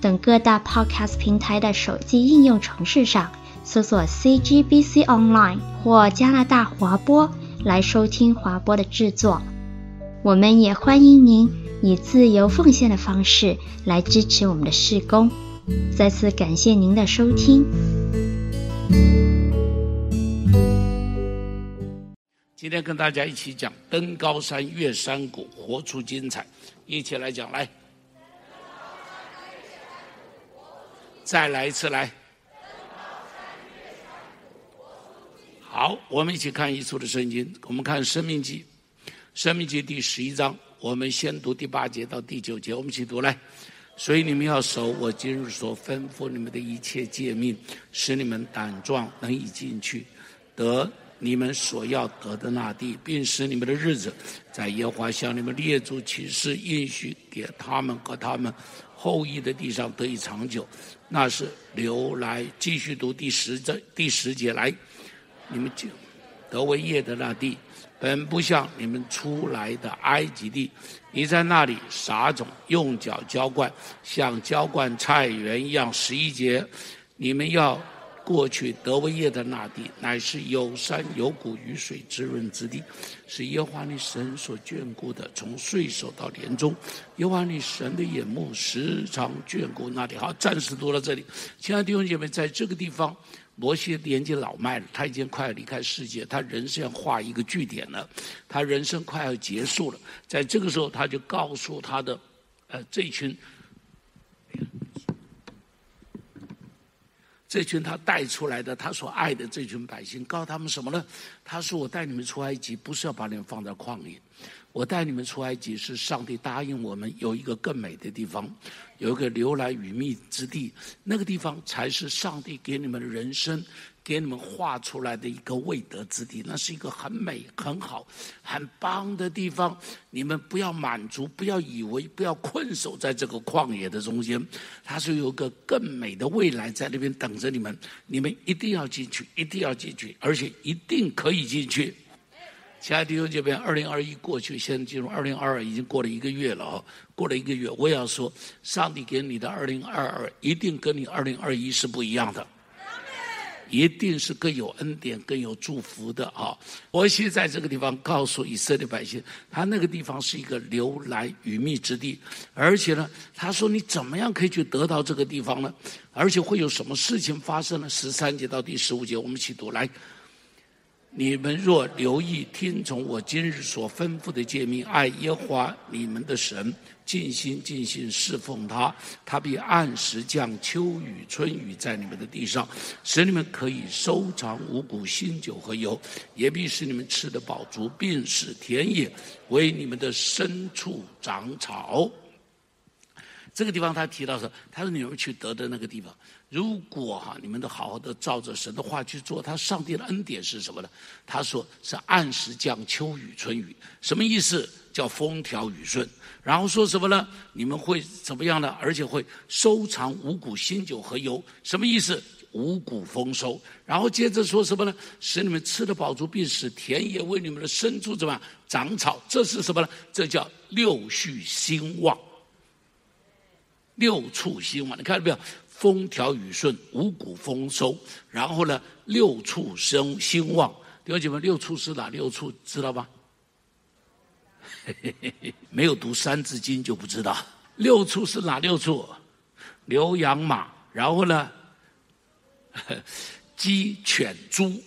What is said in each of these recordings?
等各大 Podcast 平台的手机应用程式上搜索 CGBC Online 或加拿大华播来收听华播的制作。我们也欢迎您以自由奉献的方式来支持我们的事工。再次感谢您的收听。今天跟大家一起讲登高山越山谷，活出精彩。一起来讲，来，再来一次，来。好，我们一起看一处的圣经。我们看《生命记》，《生命记》第十一章，我们先读第八节到第九节，我们一起读来。所以你们要守我今日所吩咐你们的一切诫命，使你们胆壮，能以进去得。你们所要得的那地，并使你们的日子在耶和华向你们列祖起誓应许给他们和他们后裔的地上得以长久，那是留来继续读第十章第十节来，你们就得为业的那地，本不像你们出来的埃及地，你在那里撒种，用脚浇灌，像浇灌菜园一样。十一节，你们要。过去德维业的那地，乃是有山有谷、雨水滋润之地，是耶和华你神所眷顾的。从岁首到年终，耶和华你神的眼目时常眷顾那里。好，暂时读到这里。亲爱的弟兄姐妹，在这个地方，摩西年纪老迈了，他已经快要离开世界，他人生要画一个句点了，他人生快要结束了。在这个时候，他就告诉他的，呃，这群。这群他带出来的，他所爱的这群百姓，告诉他们什么呢？他说：“我带你们出埃及，不是要把你们放在旷野，我带你们出埃及，是上帝答应我们有一个更美的地方，有一个流奶与蜜之地，那个地方才是上帝给你们的人生。”给你们画出来的一个未得之地，那是一个很美、很好、很棒的地方。你们不要满足，不要以为，不要困守在这个旷野的中间。它是有个更美的未来在那边等着你们。你们一定要进去，一定要进去，而且一定可以进去。亲爱的弟兄姐妹，二零二一过去，现在进入二零二二，已经过了一个月了哦，过了一个月，我也要说，上帝给你的二零二二一定跟你二零二一是不一样的。一定是更有恩典、更有祝福的啊！摩西在这个地方告诉以色列百姓，他那个地方是一个流奶与密之地，而且呢，他说你怎么样可以去得到这个地方呢？而且会有什么事情发生呢？十三节到第十五节，我们一起读来。你们若留意听从我今日所吩咐的诫命，爱耶和华你们的神，尽心尽性侍奉他，他必按时降秋雨春雨在你们的地上，使你们可以收藏五谷新酒和油，也必使你们吃得饱足，并使田野为你们的牲畜长草。这个地方他提到说，他说你们去得的那个地方。如果哈，你们都好好的照着神的话去做，他上帝的恩典是什么呢？他说是按时降秋雨春雨，什么意思？叫风调雨顺。然后说什么呢？你们会怎么样呢？而且会收藏五谷新酒和油，什么意思？五谷丰收。然后接着说什么呢？使你们吃得饱足，并使田野为你们的牲畜怎么样长草？这是什么呢？这叫六畜兴旺。六畜兴旺，你看到没有？风调雨顺，五谷丰收，然后呢，六畜生兴旺。弟兄姐妹，六畜是哪六畜？知道吗？没有读《三字经》就不知道。六畜是哪六畜？牛羊马，然后呢，鸡犬猪。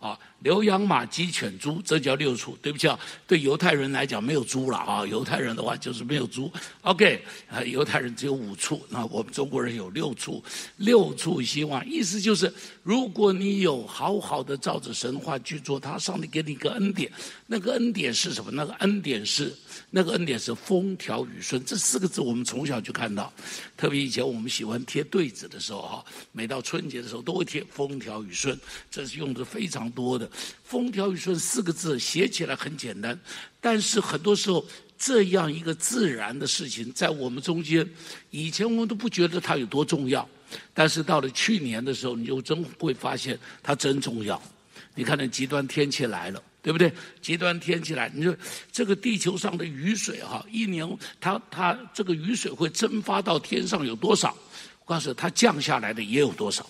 啊，牛羊马鸡犬猪，这叫六畜。对不起啊，对犹太人来讲没有猪了啊。犹太人的话就是没有猪。OK，啊，犹太人只有五畜，那我们中国人有六畜。六畜兴旺，意思就是，如果你有好好的照着神话去做，他上帝给你一个恩典，那个恩典是什么？那个恩典是。那个恩典是风调雨顺，这四个字我们从小就看到。特别以前我们喜欢贴对子的时候，哈，每到春节的时候都会贴“风调雨顺”，这是用的非常多的。“风调雨顺”四个字写起来很简单，但是很多时候这样一个自然的事情，在我们中间，以前我们都不觉得它有多重要，但是到了去年的时候，你就真会发现它真重要。你看那极端天气来了。对不对？极端天气来，你说这个地球上的雨水哈，一年它它这个雨水会蒸发到天上有多少？我告诉你，它降下来的也有多少，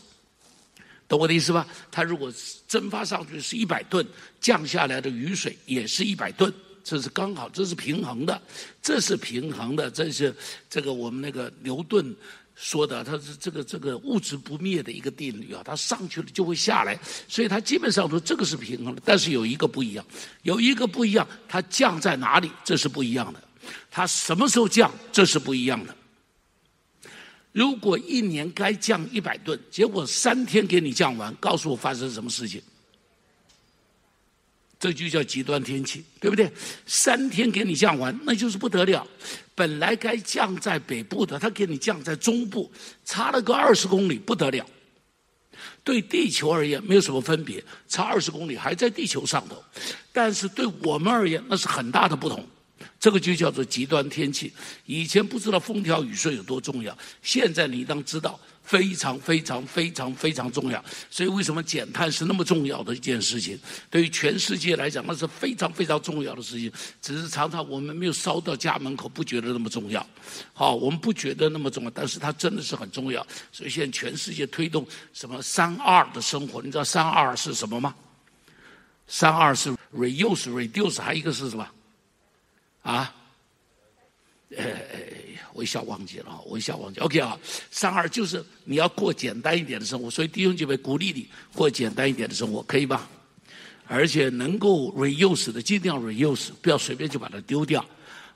懂我的意思吧？它如果蒸发上去是一百吨，降下来的雨水也是一百吨，这是刚好，这是平衡的，这是平衡的，这是这个我们那个牛顿。说的，它是这个这个物质不灭的一个定律啊，它上去了就会下来，所以它基本上说这个是平衡的。但是有一个不一样，有一个不一样，它降在哪里，这是不一样的；它什么时候降，这是不一样的。如果一年该降一百吨，结果三天给你降完，告诉我发生什么事情？这就叫极端天气，对不对？三天给你降完，那就是不得了。本来该降在北部的，它给你降在中部，差了个二十公里，不得了。对地球而言没有什么分别，差二十公里还在地球上头，但是对我们而言那是很大的不同。这个就叫做极端天气。以前不知道风调雨顺有多重要，现在你当知道。非常非常非常非常重要，所以为什么减碳是那么重要的一件事情？对于全世界来讲，那是非常非常重要的事情。只是常常我们没有烧到家门口，不觉得那么重要。好，我们不觉得那么重要，但是它真的是很重要。所以现在全世界推动什么三二的生活，你知道三二是什么吗？三二是 reuse、reduce，还有一个是什么？啊？呃。我一下忘记了，我一下忘记。OK 啊，三二就是你要过简单一点的生活，所以弟兄姐妹鼓励你过简单一点的生活，可以吧？而且能够 reuse 的尽量 reuse，不要随便就把它丢掉。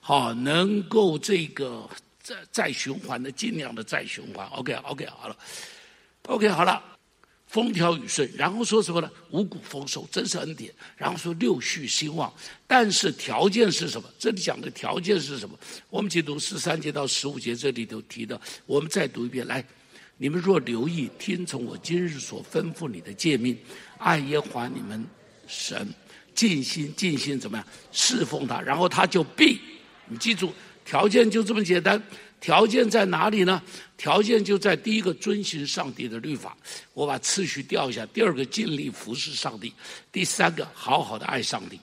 好，能够这个再再循环的尽量的再循环。OK，OK，好了，OK 好了。风调雨顺，然后说什么呢？五谷丰收，真是恩典。然后说六畜兴旺，但是条件是什么？这里讲的条件是什么？我们去读十三节到十五节，这里头提到，我们再读一遍。来，你们若留意听从我今日所吩咐你的诫命，爱耶和华你们神，尽心尽心怎么样侍奉他，然后他就必。你记住，条件就这么简单。条件在哪里呢？条件就在第一个，遵循上帝的律法。我把次序调一下。第二个，尽力服侍上帝。第三个，好好的爱上帝。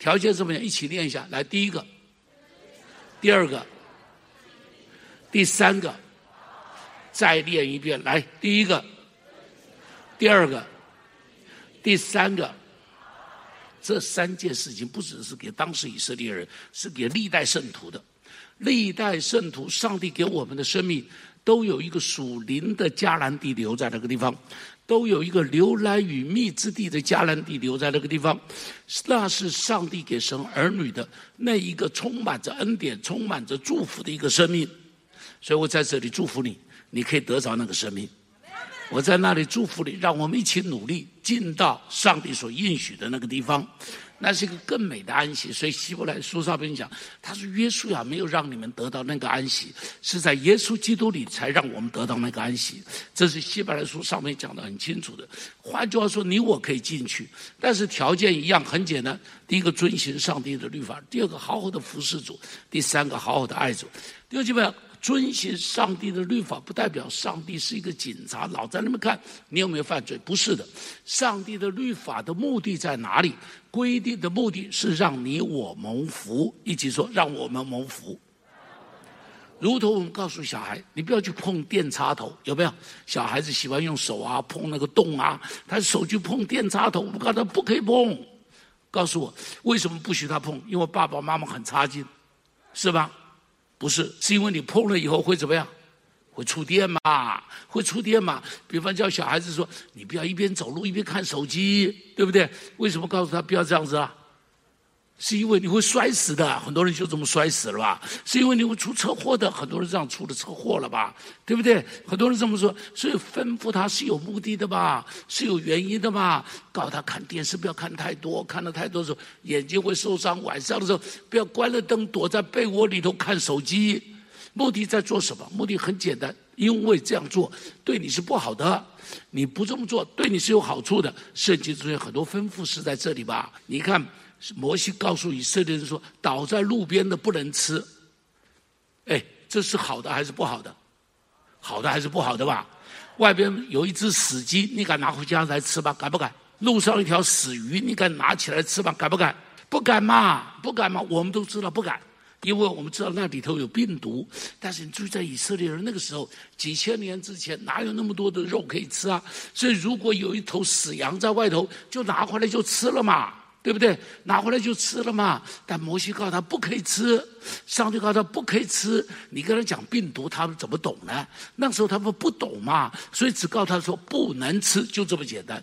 条件怎么样？一起念一下。来，第一个，第二个，第三个，再念一遍。来，第一个，第二个，第三个。这三件事情不只是给当时以色列人，是给历代圣徒的。历代圣徒，上帝给我们的生命，都有一个属灵的迦南地留在那个地方，都有一个流来与蜜之地的迦南地留在那个地方，那是上帝给神儿女的那一个充满着恩典、充满着祝福的一个生命。所以我在这里祝福你，你可以得着那个生命。我在那里祝福你，让我们一起努力进到上帝所应许的那个地方。那是一个更美的安息，所以希伯来书上面讲，他说约书亚没有让你们得到那个安息，是在耶稣基督里才让我们得到那个安息。这是希伯来书上面讲的很清楚的。换句话说，你我可以进去，但是条件一样，很简单：第一个遵循上帝的律法；第二个好好的服侍主；第三个好好的爱主。第二基本。遵循上帝的律法，不代表上帝是一个警察，老在那边看你有没有犯罪。不是的，上帝的律法的目的在哪里？规定的目的是让你我蒙福。一起说，让我们蒙福。如同我们告诉小孩，你不要去碰电插头，有没有？小孩子喜欢用手啊碰那个洞啊，他手去碰电插头，我们告诉他不可以碰。告诉我为什么不许他碰？因为爸爸妈妈很差劲，是吧？不是，是因为你碰了以后会怎么样？会触电嘛？会触电嘛？比方叫小孩子说：“你不要一边走路一边看手机，对不对？”为什么告诉他不要这样子啊？是因为你会摔死的，很多人就这么摔死了吧？是因为你会出车祸的，很多人这样出了车祸了吧？对不对？很多人这么说，所以吩咐他是有目的的吧？是有原因的吧？告诉他看电视不要看太多，看了太多的时候眼睛会受伤。晚上的时候不要关了灯躲在被窝里头看手机。目的在做什么？目的很简单，因为这样做对你是不好的。你不这么做，对你是有好处的。圣经中有很多吩咐是在这里吧？你看，摩西告诉以色列人说：“倒在路边的不能吃。”哎，这是好的还是不好的？好的还是不好的吧？外边有一只死鸡，你敢拿回家来吃吧？敢不敢？路上一条死鱼，你敢拿起来吃吧？敢不敢？不敢嘛，不敢嘛。我们都知道不敢。因为我们知道那里头有病毒，但是你注意，在以色列人那个时候，几千年之前哪有那么多的肉可以吃啊？所以如果有一头死羊在外头，就拿回来就吃了嘛，对不对？拿回来就吃了嘛。但摩西告诉他不可以吃，上帝告诉他不可以吃。你跟他讲病毒，他们怎么懂呢？那时候他们不懂嘛，所以只告诉他说不能吃，就这么简单。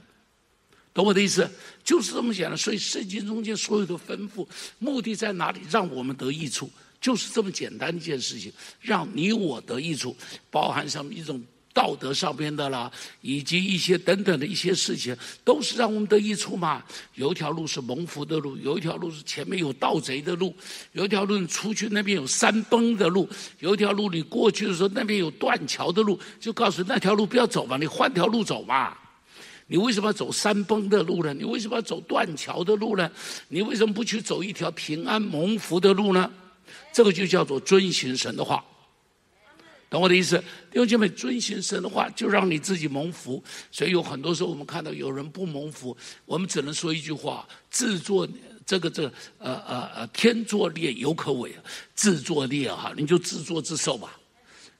懂我的意思？就是这么简单。所以圣经中间所有的吩咐，目的在哪里？让我们得益处，就是这么简单一件事情，让你我得益处，包含上一种道德上边的啦，以及一些等等的一些事情，都是让我们得益处嘛。有一条路是蒙福的路，有一条路是前面有盗贼的路，有一条路你出去那边有山崩的路，有一条路你过去的时候那边有断桥的路，就告诉那条路不要走嘛，你换条路走嘛。你为什么要走山崩的路呢？你为什么要走断桥的路呢？你为什么不去走一条平安蒙福的路呢？这个就叫做遵行神的话，懂我的意思？弟兄姐妹，遵循神的话，就让你自己蒙福。所以有很多时候，我们看到有人不蒙福，我们只能说一句话：自作这个这个呃呃呃，天作孽犹可畏，自作孽哈，你就自作自受吧，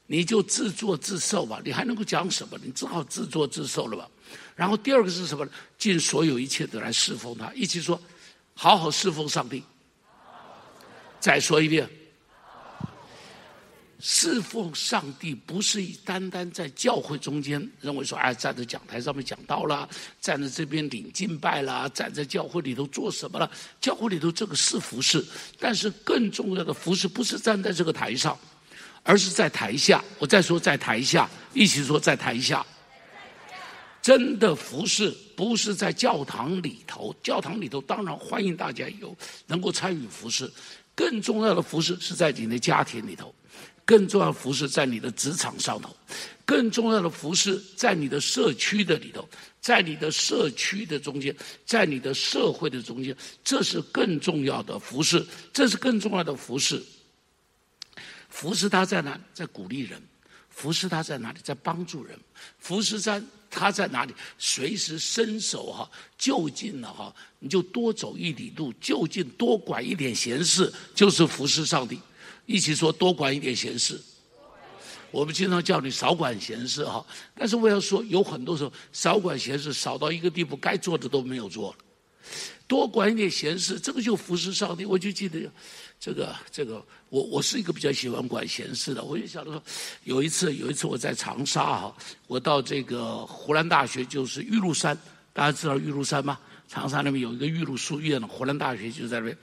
你就自作自受吧，你还能够讲什么？你只好自作自受了吧。然后第二个是什么呢？尽所有一切的来侍奉他，一起说，好好侍奉上帝。再说一遍，侍奉上帝不是单单在教会中间认为说，哎，站在讲台上面讲道了，站在这边领敬拜了，站在教会里头做什么了？教会里头这个是服侍，但是更重要的服侍不是站在这个台上，而是在台下。我再说，在台下，一起说，在台下。真的服侍不是在教堂里头，教堂里头当然欢迎大家有能够参与服侍，更重要的服侍是在你的家庭里头，更重要的服侍在你的职场上头，更重要的服侍在你的社区的里头，在你的社区的中间，在你的社会的中间，这是更重要的服侍，这是更重要的服侍。服侍他在哪？在鼓励人。服侍他在哪里？在帮助人。服侍在。他在哪里？随时伸手哈，就近了哈，你就多走一里路，就近多管一点闲事，就是服侍上帝。一起说多管一点闲事。我们经常叫你少管闲事哈，但是我要说，有很多时候少管闲事，少到一个地步，该做的都没有做。多管一点闲事，这个就服侍上帝。我就记得。这个这个，我我是一个比较喜欢管闲事的。我就想着说，有一次有一次我在长沙哈，我到这个湖南大学，就是玉鹿山，大家知道玉鹿山吗？长沙那边有一个玉鹿书院，湖南大学就在那边。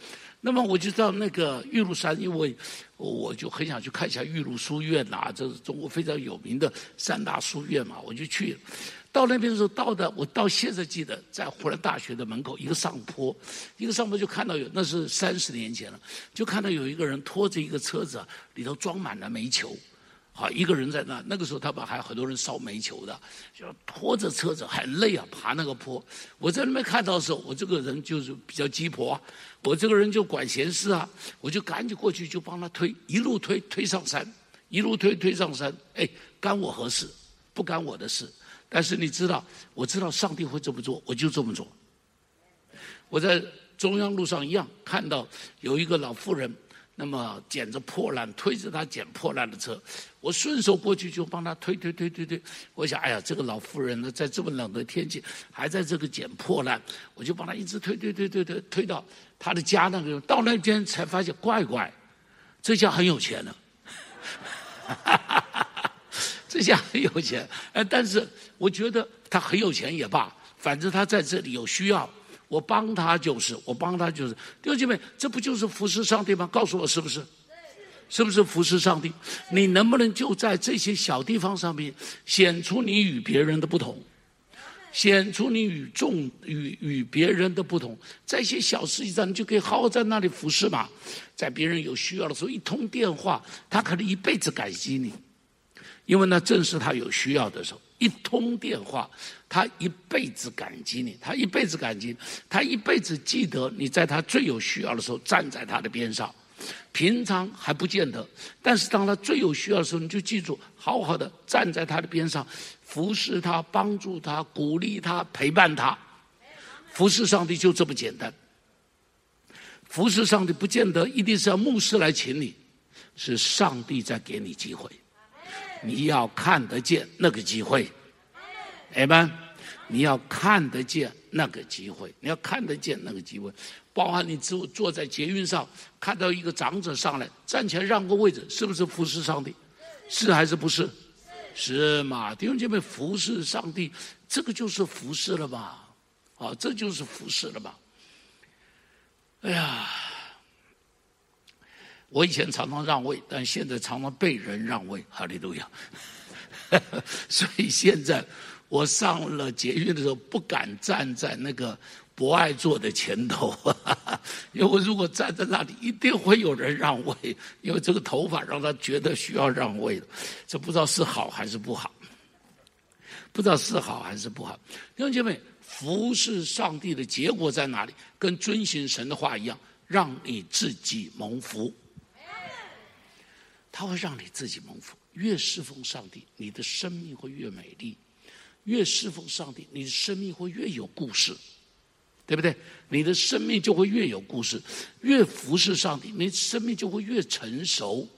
那么我就到那个玉露山，因为我就很想去看一下玉露书院呐，这是中国非常有名的三大书院嘛，我就去了。到那边的时候，到的我到现在记得，在湖南大学的门口一个上坡，一个上坡就看到有，那是三十年前了，就看到有一个人拖着一个车子，里头装满了煤球，好，一个人在那。那个时候他们还有很多人烧煤球的，就拖着车子很累啊，爬那个坡。我在那边看到的时候，我这个人就是比较鸡婆，我这个人就管闲事啊，我就赶紧过去就帮他推，一路推推上山，一路推推上山。哎，干我何事？不干我的事。但是你知道，我知道上帝会这么做，我就这么做。我在中央路上一样看到有一个老妇人，那么捡着破烂，推着他捡破烂的车，我顺手过去就帮他推推推推推。我想，哎呀，这个老妇人呢，在这么冷的天气还在这个捡破烂，我就帮他一直推推推推推推到他的家那个，到那边才发现，怪怪，这家很有钱呢。这下很有钱，呃，但是我觉得他很有钱也罢，反正他在这里有需要，我帮他就是，我帮他就是。弟兄姐妹，这不就是服侍上帝吗？告诉我是不是？是不是服侍上帝？你能不能就在这些小地方上面显出你与别人的不同？显出你与众与与别人的不同，在一些小事情上，你就可以好好在那里服侍嘛。在别人有需要的时候，一通电话，他可能一辈子感激你，因为那正是他有需要的时候。一通电话，他一辈子感激你，他一辈子感激，他一辈子记得你在他最有需要的时候站在他的边上。平常还不见得，但是当他最有需要的时候，你就记住，好好的站在他的边上，服侍他，帮助他，鼓励他，陪伴他。服侍上帝就这么简单。服侍上帝不见得一定是要牧师来请你，是上帝在给你机会，你要看得见那个机会，哎们，你要看得见那个机会，你要看得见那个机会。包含你坐坐在捷运上，看到一个长者上来，站起来让个位置，是不是服侍上帝？是还是不是？是嘛？弟兄姐妹，服侍上帝，这个就是服侍了吧？啊，这就是服侍了吧？哎呀，我以前常常让位，但现在常常被人让位，哈利路亚。所以现在我上了捷运的时候，不敢站在那个。博爱座的前头，因为如果站在那里，一定会有人让位，因为这个头发让他觉得需要让位的，这不知道是好还是不好，不知道是好还是不好。弟兄姐妹，服侍上帝的结果在哪里？跟遵循神的话一样，让你自己蒙福。他会让你自己蒙福，越侍奉上帝，你的生命会越美丽；越侍奉上帝，你的生命会越有故事。对不对？你的生命就会越有故事，越服侍上帝，你生命就会越成熟，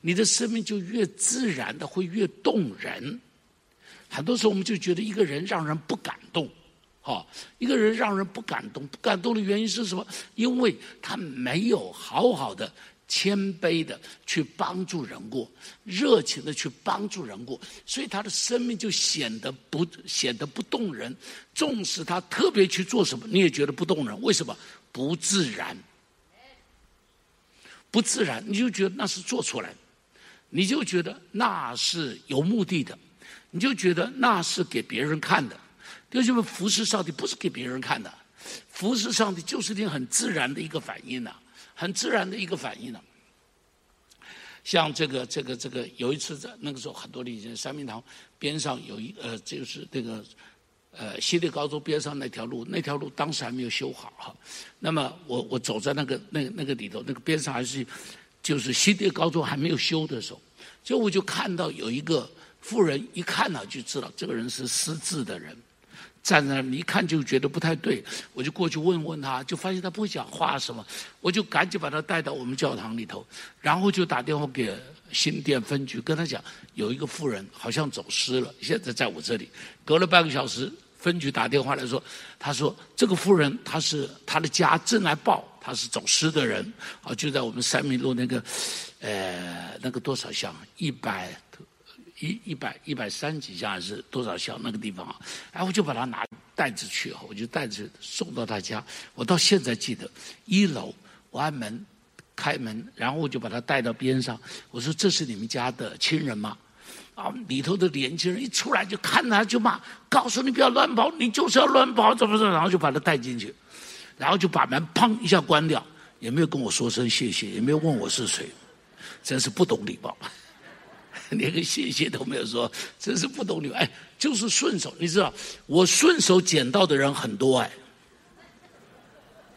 你的生命就越自然的会越动人。很多时候我们就觉得一个人让人不感动，哈，一个人让人不感动，不感动的原因是什么？因为他没有好好的。谦卑的去帮助人过，热情的去帮助人过，所以他的生命就显得不显得不动人。纵使他特别去做什么，你也觉得不动人。为什么？不自然，不自然，你就觉得那是做出来的，你就觉得那是有目的的，你就觉得那是给别人看的。就是因为服侍上帝不是给别人看的，服侍上帝就是一件很自然的一个反应呐、很自然的一个反应了，像这个这个这个，有一次在那个时候，很多年前，三明堂边上有一呃，就是那个呃，西点高中边上那条路，那条路当时还没有修好哈。那么我我走在那个那那个里头，那个边上还是就是西点高中还没有修的时候，就我就看到有一个妇人，一看呢就知道这个人是失智的人。站在那里一看就觉得不太对，我就过去问问他，就发现他不会讲话什么，我就赶紧把他带到我们教堂里头，然后就打电话给新店分局，跟他讲有一个妇人好像走失了，现在在我这里。隔了半个小时，分局打电话来说，他说这个妇人他是他的家正来报他是走失的人，啊，就在我们三民路那个，呃，那个多少巷一百。一一百一百三几下还是多少箱那个地方啊？然后我就把他拿袋子去，我就袋子送到他家。我到现在记得，一楼我按门开门，然后我就把他带到边上。我说：“这是你们家的亲人吗？”啊，里头的年轻人一出来就看他就骂，告诉你不要乱跑，你就是要乱跑，怎么怎么，然后就把他带进去，然后就把门砰一下关掉，也没有跟我说声谢谢，也没有问我是谁，真是不懂礼貌。连个谢谢都没有说，真是不懂礼貌。哎，就是顺手，你知道，我顺手捡到的人很多哎，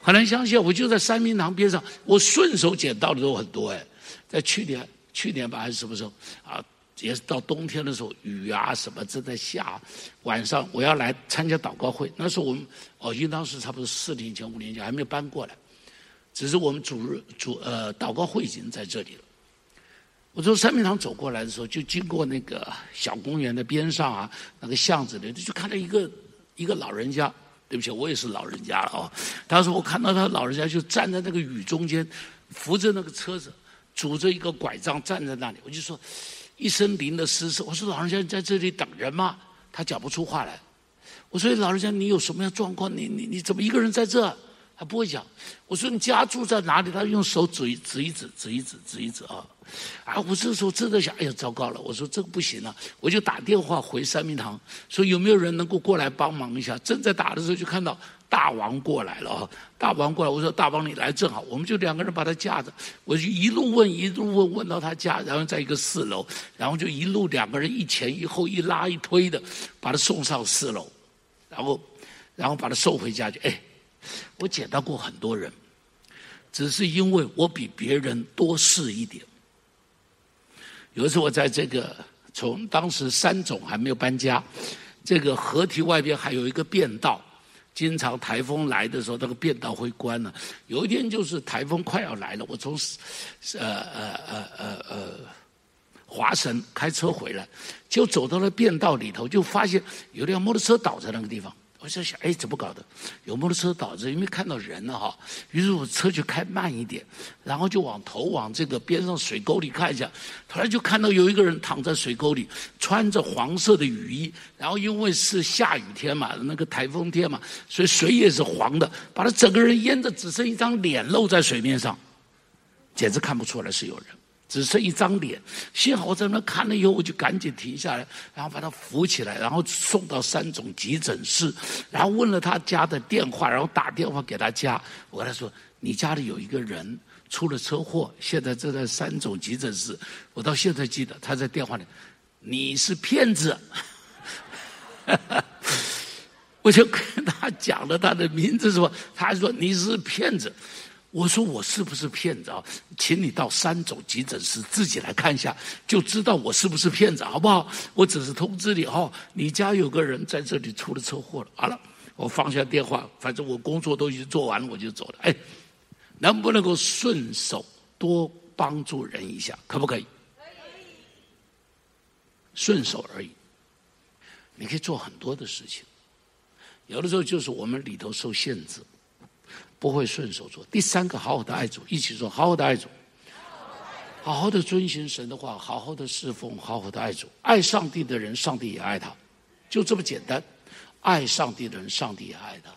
很难相信。我就在三明堂边上，我顺手捡到的都很多哎。在去年，去年吧还是什么时候啊？也是到冬天的时候，雨啊什么正在下。晚上我要来参加祷告会，那时候我们哦，应当是差不多四年前、五年前还没有搬过来，只是我们主日主呃祷告会已经在这里了。我从三明堂走过来的时候，就经过那个小公园的边上啊，那个巷子里，就看到一个一个老人家。对不起，我也是老人家了哦。当时我看到他老人家就站在那个雨中间，扶着那个车子，拄着一个拐杖站在那里。我就说，一声灵的失声。我说老人家你在这里等人吗？他讲不出话来。我说老人家你有什么样状况？你你你怎么一个人在这？他不会讲。我说你家住在哪里？他用手指一指一指指一指指一指啊。啊！我这时候真的想，哎呀，糟糕了！我说这个不行了，我就打电话回三明堂，说有没有人能够过来帮忙一下？正在打的时候，就看到大王过来了啊！大王过来，我说大王你来正好，我们就两个人把他架着，我就一路问一路问问到他家，然后在一个四楼，然后就一路两个人一前一后一拉一推的把他送上四楼，然后然后把他送回家去。哎，我捡到过很多人，只是因为我比别人多试一点。有一次我在这个从当时三总还没有搬家，这个河堤外边还有一个便道，经常台风来的时候，那个便道会关了。有一天就是台风快要来了，我从呃呃呃呃呃华神开车回来，就走到了便道里头，就发现有辆摩托车倒在那个地方。我在想，哎，怎么搞的？有摩托车倒着，因为看到人了哈。于是我车就开慢一点，然后就往头往这个边上水沟里看一下。突然就看到有一个人躺在水沟里，穿着黄色的雨衣。然后因为是下雨天嘛，那个台风天嘛，所以水也是黄的，把他整个人淹得只剩一张脸露在水面上，简直看不出来是有人。只剩一张脸，幸好我在那看了以后，我就赶紧停下来，然后把他扶起来，然后送到三总急诊室，然后问了他家的电话，然后打电话给他家，我跟他说：“你家里有一个人出了车祸，现在正在三总急诊室。”我到现在记得他在电话里，你是骗子，我就跟他讲了他的名字，说，他说你是骗子。我说我是不是骗子啊？请你到三总急诊室自己来看一下，就知道我是不是骗子，好不好？我只是通知你哦，你家有个人在这里出了车祸了。好了，我放下电话，反正我工作都已经做完了，我就走了。哎，能不能够顺手多帮助人一下，可不可以？可以。顺手而已，你可以做很多的事情。有的时候就是我们里头受限制。不会顺手做。第三个，好好的爱主，一起说，好好的爱主，好好的遵循神的话，好好的侍奉，好好的爱主。爱上帝的人，上帝也爱他，就这么简单。爱上帝的人，上帝也爱他。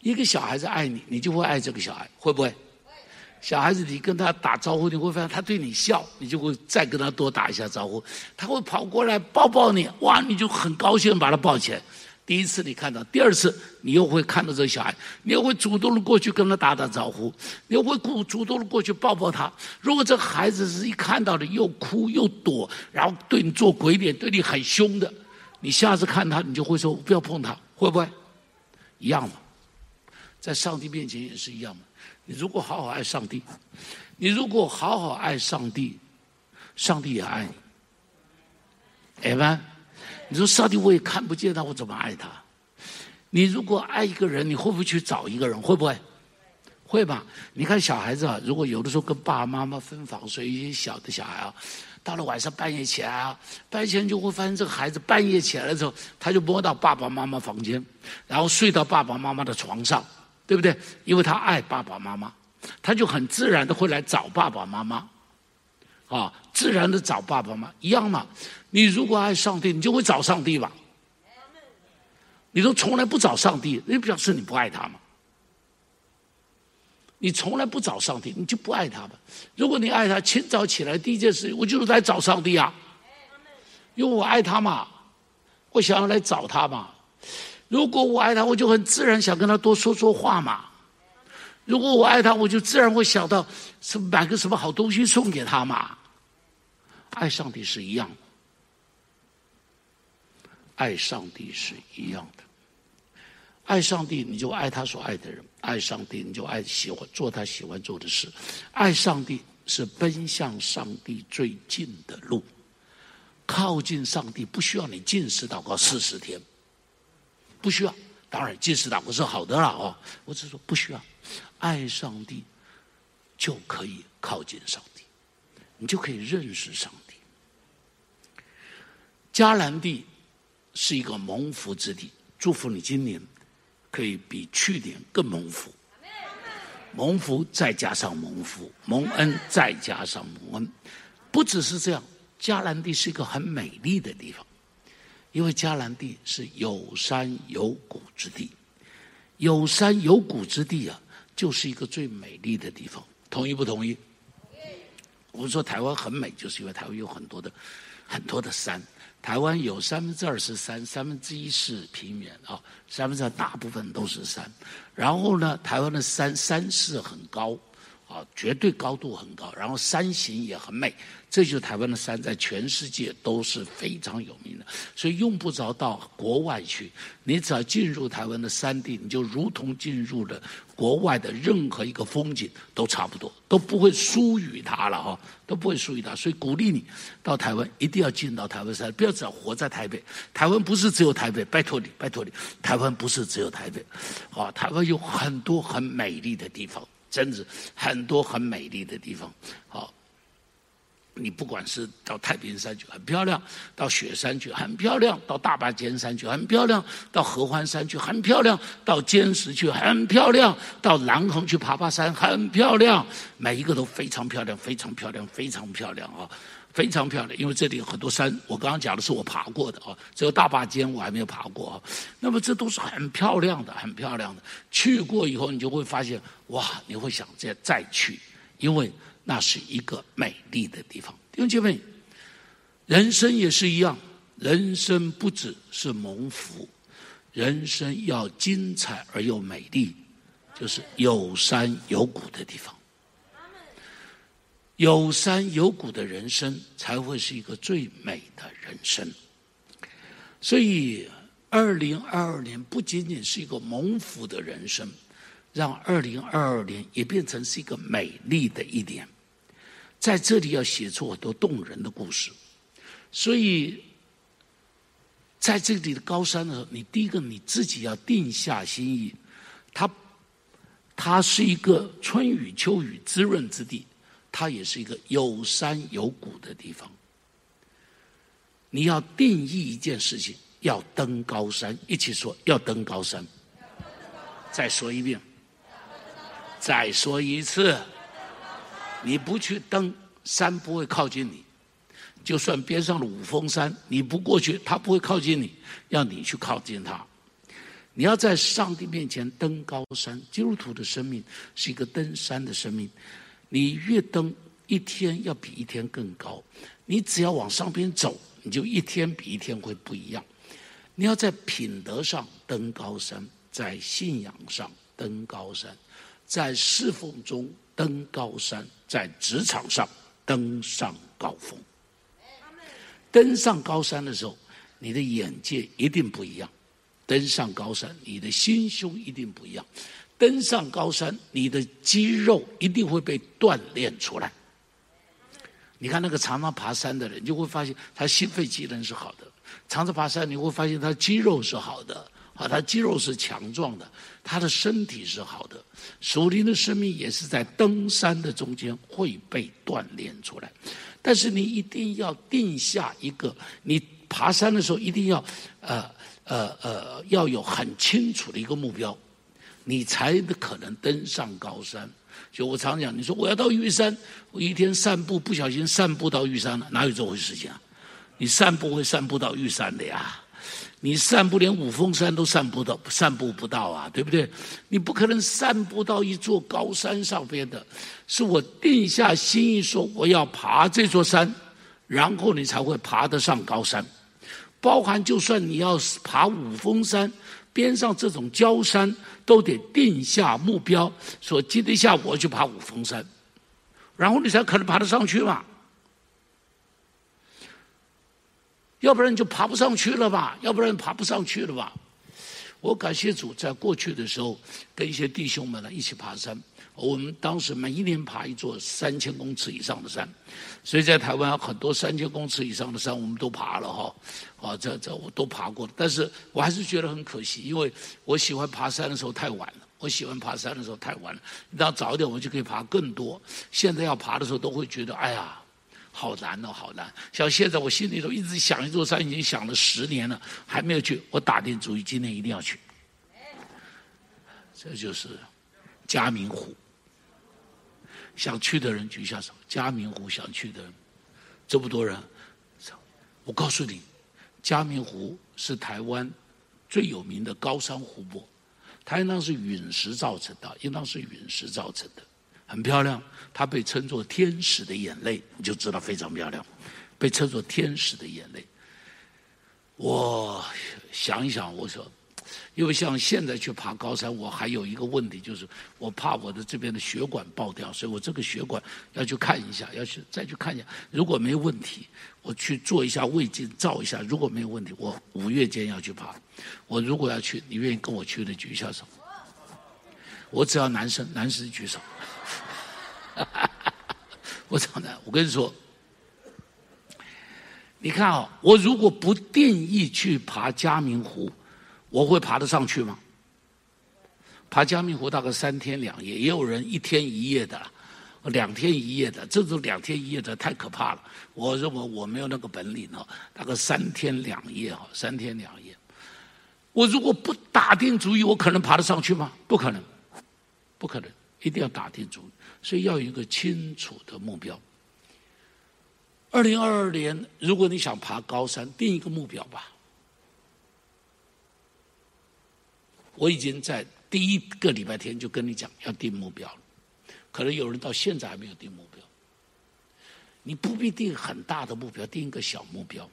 一个小孩子爱你，你就会爱这个小孩，会不会？小孩子，你跟他打招呼，你会发现他对你笑，你就会再跟他多打一下招呼。他会跑过来抱抱你，哇，你就很高兴把他抱起来。第一次你看到，第二次你又会看到这个小孩，你又会主动的过去跟他打打招呼，你又会主主动的过去抱抱他。如果这孩子是一看到你又哭又躲，然后对你做鬼脸，对你很凶的，你下次看他，你就会说不要碰他，会不会？一样嘛，在上帝面前也是一样嘛。你如果好好爱上帝，你如果好好爱上帝，上帝也爱你，明白？你说上帝，我也看不见他，我怎么爱他？你如果爱一个人，你会不会去找一个人？会不会？会吧？你看小孩子啊，如果有的时候跟爸爸妈妈分房睡，一些小的小孩啊，到了晚上半夜起来啊，半夜起来就会发现这个孩子半夜起来的时候，他就摸到爸爸妈妈房间，然后睡到爸爸妈妈的床上，对不对？因为他爱爸爸妈妈，他就很自然的会来找爸爸妈妈。啊，自然的找爸爸妈妈一样嘛。你如果爱上帝，你就会找上帝吧。你都从来不找上帝，那表示你不爱他嘛。你从来不找上帝，你就不爱他吧。如果你爱他，清早起来第一件事，我就是来找上帝啊。因为我爱他嘛，我想要来找他嘛。如果我爱他，我就很自然想跟他多说说话嘛。如果我爱他，我就自然会想到是买个什么好东西送给他嘛。爱上帝是一样的，爱上帝是一样的。爱上帝，你就爱他所爱的人；爱上帝，你就爱喜欢做他喜欢做的事。爱上帝是奔向上帝最近的路。靠近上帝不需要你禁食祷告四十天，不需要。当然，禁食祷告是好的了哦。我只是说不需要。爱上帝，就可以靠近上帝，你就可以认识上帝。迦南地是一个蒙福之地，祝福你今年可以比去年更蒙福。蒙福再加上蒙福，蒙恩再加上蒙恩，不只是这样，嘉兰地是一个很美丽的地方，因为嘉兰地是有山有谷之地，有山有谷之地啊，就是一个最美丽的地方。同意不同意？我们说台湾很美，就是因为台湾有很多的很多的山。台湾有三分之二是山，三分之一是平原啊，三分之二大部分都是山。然后呢，台湾的山山势很高。啊，绝对高度很高，然后山形也很美，这就是台湾的山，在全世界都是非常有名的，所以用不着到国外去，你只要进入台湾的山地，你就如同进入了国外的任何一个风景都差不多，都不会输于它了哈，都不会输于它，所以鼓励你到台湾一定要进到台湾山，不要只要活在台北，台湾不是只有台北，拜托你，拜托你，台湾不是只有台北，啊，台湾有很多很美丽的地方。真的很多很美丽的地方，好，你不管是到太平山去很漂亮，到雪山去很漂亮，到大巴尖山去很漂亮，到合欢山去很漂亮，到尖石去很漂亮，到南横去爬爬山很漂亮，每一个都非常漂亮，非常漂亮，非常漂亮啊。非常漂亮，因为这里有很多山。我刚刚讲的是我爬过的啊，只有大坝尖我还没有爬过啊。那么这都是很漂亮的，很漂亮的。去过以后，你就会发现，哇，你会想再再去，因为那是一个美丽的地方。弟兄姐妹，人生也是一样，人生不只是蒙福，人生要精彩而又美丽，就是有山有谷的地方。有山有谷的人生才会是一个最美的人生。所以，二零二二年不仅仅是一个蒙福的人生，让二零二二年也变成是一个美丽的一年。在这里要写出很多动人的故事。所以，在这里的高山的时候，你第一个你自己要定下心意，它它是一个春雨秋雨滋润之地。它也是一个有山有谷的地方。你要定义一件事情，要登高山，一起说要登高山。再说一遍，再说一次，你不去登山，不会靠近你。就算边上的五峰山，你不过去，它不会靠近你，要你去靠近它。你要在上帝面前登高山。基督徒的生命是一个登山的生命。你越登一天，要比一天更高。你只要往上边走，你就一天比一天会不一样。你要在品德上登高山，在信仰上登高山，在侍奉中登高山，在职场上登上高峰。登上高山的时候，你的眼界一定不一样；登上高山，你的心胸一定不一样。登上高山，你的肌肉一定会被锻炼出来。你看那个常常爬山的人，就会发现他心肺机能是好的。常常爬山，你会发现他肌肉是好的，啊，他肌肉是强壮的，他的身体是好的。属灵的生命也是在登山的中间会被锻炼出来。但是你一定要定下一个，你爬山的时候一定要，呃呃呃，要有很清楚的一个目标。你才可能登上高山。就我常讲，你说我要到玉山，我一天散步不小心散步到玉山了，哪有这回事情啊？你散步会散步到玉山的呀，你散步连五峰山都散步到，散步不到啊，对不对？你不可能散步到一座高山上边的。是我定下心意说我要爬这座山，然后你才会爬得上高山。包含就算你要爬五峰山。边上这种焦山都得定下目标，说今天下午我去爬五峰山，然后你才可能爬得上去嘛。要不然你就爬不上去了吧？要不然爬不上去了吧？我感谢主，在过去的时候跟一些弟兄们呢一起爬山。我们当时每一年爬一座三千公尺以上的山，所以在台湾很多三千公尺以上的山我们都爬了哈，啊，这这我都爬过，但是我还是觉得很可惜，因为我喜欢爬山的时候太晚了，我喜欢爬山的时候太晚了，你要早一点我就可以爬更多。现在要爬的时候都会觉得哎呀，好难哦，好难。像现在我心里头一直想一座山，已经想了十年了，还没有去，我打定主意今年一定要去。这就是嘉明湖。想去的人举下手。嘉明湖想去的人，这么多人，我告诉你，嘉明湖是台湾最有名的高山湖泊，它应当是陨石造成的，应当是陨石造成的，很漂亮。它被称作天使的眼泪，你就知道非常漂亮，被称作天使的眼泪。我想一想，我说。因为像现在去爬高山，我还有一个问题，就是我怕我的这边的血管爆掉，所以我这个血管要去看一下，要去再去看一下。如果没问题，我去做一下胃镜照一下。如果没有问题，我五月间要去爬。我如果要去，你愿意跟我去的举一下手。我只要男生，男士举手。我操的，我跟你说，你看啊、我如果不定义去爬嘉明湖。我会爬得上去吗？爬嘉明湖大概三天两夜，也有人一天一夜的，两天一夜的，这种两天一夜的太可怕了。我认为我没有那个本领哦，大概三天两夜哈，三天两夜。我如果不打定主意，我可能爬得上去吗？不可能，不可能，一定要打定主意，所以要有一个清楚的目标。二零二二年，如果你想爬高山，定一个目标吧。我已经在第一个礼拜天就跟你讲要定目标了，可能有人到现在还没有定目标。你不必定很大的目标，定一个小目标，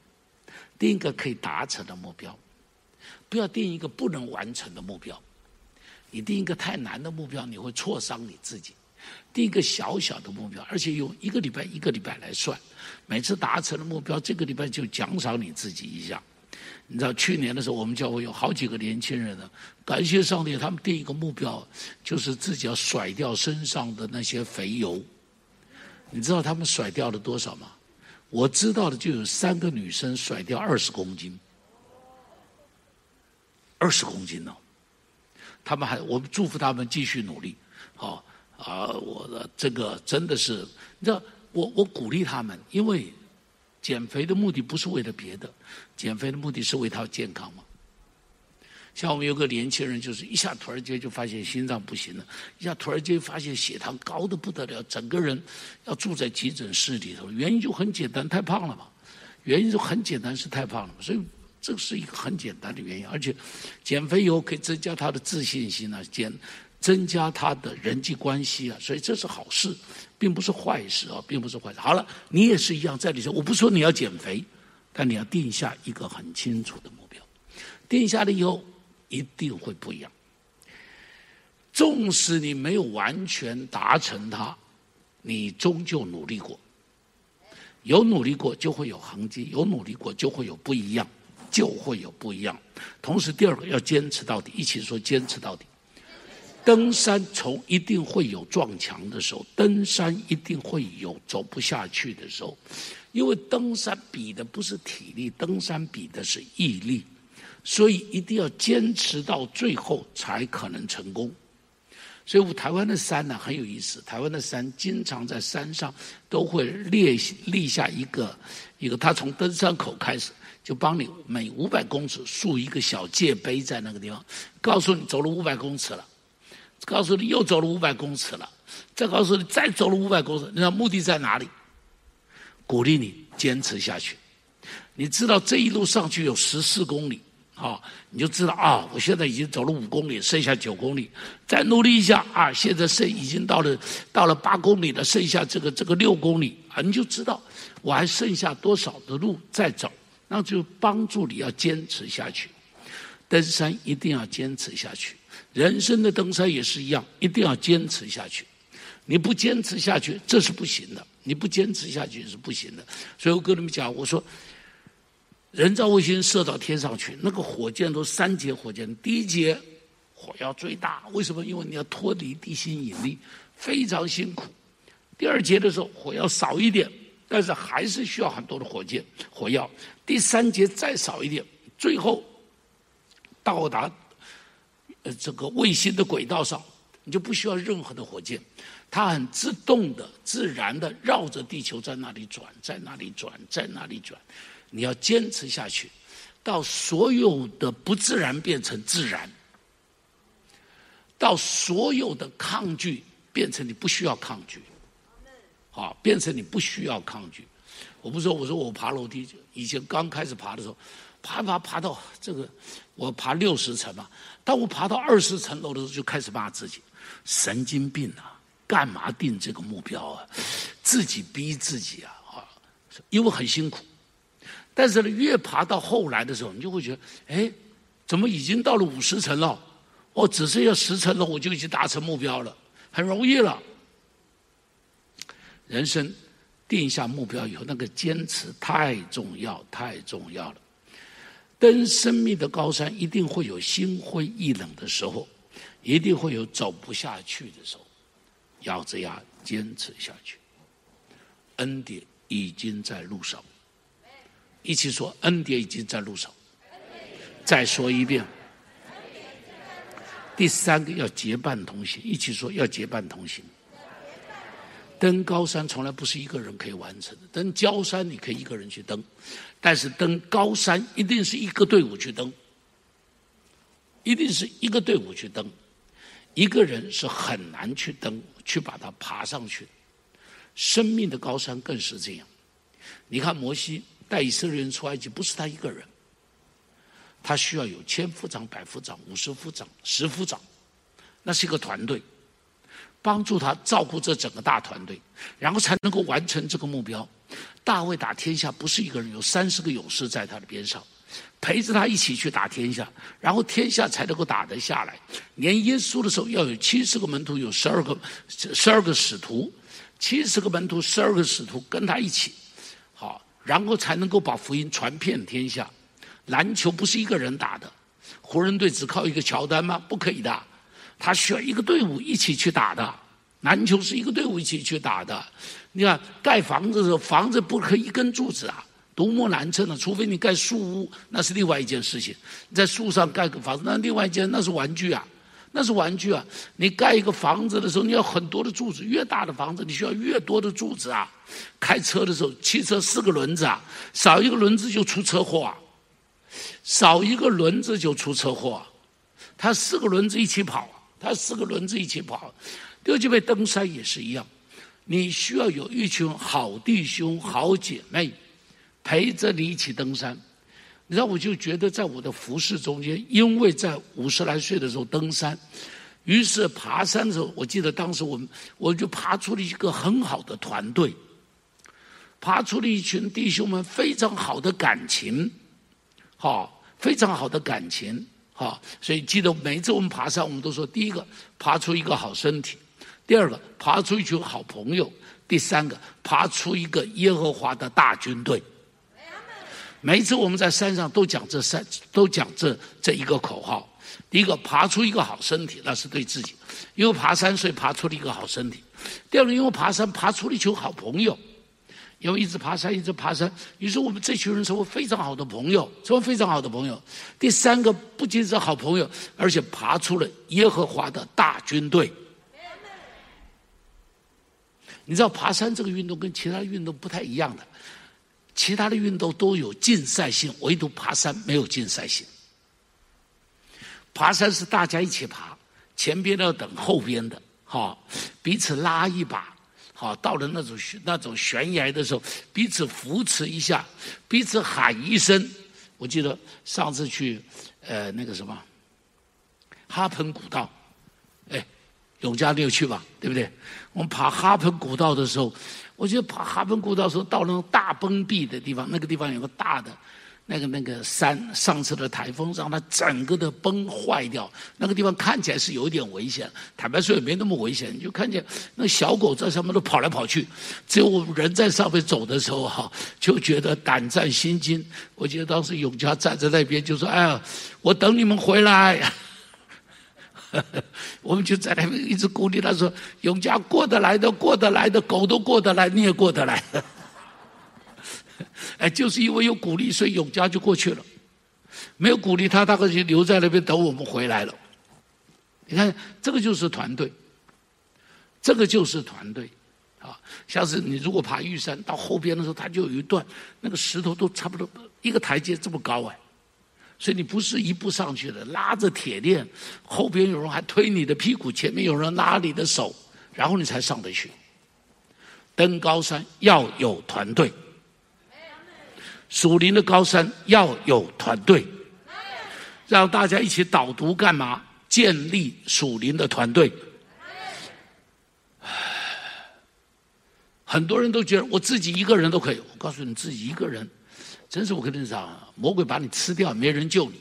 定一个可以达成的目标，不要定一个不能完成的目标。你定一个太难的目标，你会挫伤你自己。定一个小小的目标，而且用一个礼拜一个礼拜来算，每次达成的目标，这个礼拜就奖赏你自己一下。你知道去年的时候，我们教会有好几个年轻人呢，感谢上帝，他们定一个目标，就是自己要甩掉身上的那些肥油。你知道他们甩掉了多少吗？我知道的就有三个女生甩掉二十公斤，二十公斤呢、他们还，我们祝福他们继续努力。好啊，我的这个真的是，你知道，我我鼓励他们，因为。减肥的目的不是为了别的，减肥的目的是为他健康嘛。像我们有个年轻人，就是一下突然间就发现心脏不行了，一下突然间发现血糖高的不得了，整个人要住在急诊室里头。原因就很简单，太胖了嘛。原因就很简单，是太胖了。所以这是一个很简单的原因，而且减肥以后可以增加他的自信心啊，减增加他的人际关系啊，所以这是好事。并不是坏事啊，并不是坏事。好了，你也是一样，在里头，我不说你要减肥，但你要定下一个很清楚的目标。定下了以后，一定会不一样。纵使你没有完全达成它，你终究努力过。有努力过，就会有痕迹；有努力过，就会有不一样，就会有不一样。同时，第二个要坚持到底，一起说坚持到底。登山从一定会有撞墙的时候，登山一定会有走不下去的时候，因为登山比的不是体力，登山比的是毅力，所以一定要坚持到最后才可能成功。所以，台湾的山呢很有意思，台湾的山经常在山上都会列立下一个一个，他从登山口开始就帮你每五百公尺竖一个小界碑在那个地方，告诉你走了五百公尺了。告诉你又走了五百公尺了，再告诉你再走了五百公尺，你知道目的在哪里？鼓励你坚持下去。你知道这一路上去有十四公里，啊，你就知道啊，我现在已经走了五公里，剩下九公里，再努力一下啊，现在剩已经到了到了八公里了，剩下这个这个六公里啊，你就知道我还剩下多少的路在走，那就帮助你要坚持下去。登山一定要坚持下去。人生的登山也是一样，一定要坚持下去。你不坚持下去，这是不行的。你不坚持下去是不行的。所以我跟你们讲，我说，人造卫星射到天上去，那个火箭都三节火箭，第一节火药最大，为什么？因为你要脱离地心引力，非常辛苦。第二节的时候火药少一点，但是还是需要很多的火箭火药。第三节再少一点，最后到达。呃，这个卫星的轨道上，你就不需要任何的火箭，它很自动的、自然的绕着地球在那里转，在那里转，在那里转。你要坚持下去，到所有的不自然变成自然，到所有的抗拒变成你不需要抗拒，好，变成你不需要抗拒。我不说，我说我爬楼梯，以前刚开始爬的时候，爬爬爬到这个，我爬六十层嘛，当我爬到二十层楼的时候，就开始骂自己，神经病啊，干嘛定这个目标啊？自己逼自己啊，啊，因为很辛苦。但是呢，越爬到后来的时候，你就会觉得，哎，怎么已经到了五十层了？哦，只剩下十层楼，我就已经达成目标了，很容易了。人生定下目标以后，那个坚持太重要，太重要了。登生命的高山，一定会有心灰意冷的时候，一定会有走不下去的时候，咬着牙坚持下去。恩典已经在路上，一起说，恩典已经在路上。再说一遍。第三个要结伴同行，一起说要结伴同行。登高山从来不是一个人可以完成的，登焦山你可以一个人去登，但是登高山一定是一个队伍去登，一定是一个队伍去登，一个人是很难去登，去把它爬上去。生命的高山更是这样。你看摩西带以色列人出埃及，不是他一个人。他需要有千夫长、百夫长、五十夫长、十夫长，那是一个团队，帮助他照顾这整个大团队，然后才能够完成这个目标。大卫打天下不是一个人，有三十个勇士在他的边上，陪着他一起去打天下，然后天下才能够打得下来。连耶稣的时候要有七十个门徒，有十二个十二个使徒，七十个门徒，十二个使徒跟他一起，好，然后才能够把福音传遍天下。篮球不是一个人打的，湖人队只靠一个乔丹吗？不可以的，他需要一个队伍一起去打的。篮球是一个队伍一起去打的。你看盖房子的时候，房子不可一根柱子啊，独木难撑的，除非你盖树屋，那是另外一件事情。你在树上盖个房子，那另外一件那是玩具啊，那是玩具啊。你盖一个房子的时候，你要很多的柱子，越大的房子你需要越多的柱子啊。开车的时候，汽车四个轮子啊，少一个轮子就出车祸啊。少一个轮子就出车祸，他四个轮子一起跑，他四个轮子一起跑。弟兄姐妹，登山也是一样，你需要有一群好弟兄、好姐妹陪着你一起登山。你知道，我就觉得在我的服饰中间，因为在五十来岁的时候登山，于是爬山的时候，我记得当时我们我就爬出了一个很好的团队，爬出了一群弟兄们非常好的感情。好，非常好的感情，好，所以记得每一次我们爬山，我们都说：第一个，爬出一个好身体；第二个，爬出一群好朋友；第三个，爬出一个耶和华的大军队。每一次我们在山上都讲这三，都讲这这一个口号：第一个，爬出一个好身体，那是对自己，因为爬山所以爬出了一个好身体；第二个，因为爬山爬出了一群好朋友。因为一直爬山，一直爬山，于是我们这群人成为非常好的朋友，成为非常好的朋友。第三个不仅是好朋友，而且爬出了耶和华的大军队。你知道爬山这个运动跟其他运动不太一样的，其他的运动都有竞赛性，唯独爬山没有竞赛性。爬山是大家一起爬，前边要等后边的，好，彼此拉一把。好，到了那种那种悬崖的时候，彼此扶持一下，彼此喊一声。我记得上次去，呃，那个什么，哈彭古道，哎，永嘉你有去吧？对不对？我们爬哈彭古道的时候，我觉得爬哈彭古道的时候，到那种大崩壁的地方，那个地方有个大的。那个那个山，上次的台风让它整个的崩坏掉，那个地方看起来是有点危险。坦白说也没那么危险，你就看见那小狗在上面都跑来跑去，只有我们人在上面走的时候哈，就觉得胆战心惊。我记得当时永嘉站在那边就说：“哎呀，我等你们回来。” 我们就在那边一直鼓励他说：“永嘉过得来的，过得来的，狗都过得来，你也过得来。”哎，就是因为有鼓励，所以永嘉就过去了。没有鼓励他，大概就留在那边等我们回来了。你看，这个就是团队，这个就是团队啊。像是你如果爬玉山到后边的时候，它就有一段那个石头都差不多一个台阶这么高哎，所以你不是一步上去的，拉着铁链，后边有人还推你的屁股，前面有人拉你的手，然后你才上得去。登高山要有团队。属灵的高山要有团队，让大家一起导读干嘛？建立属灵的团队。很多人都觉得我自己一个人都可以。我告诉你，自己一个人，真是我跟你讲，魔鬼把你吃掉，没人救你。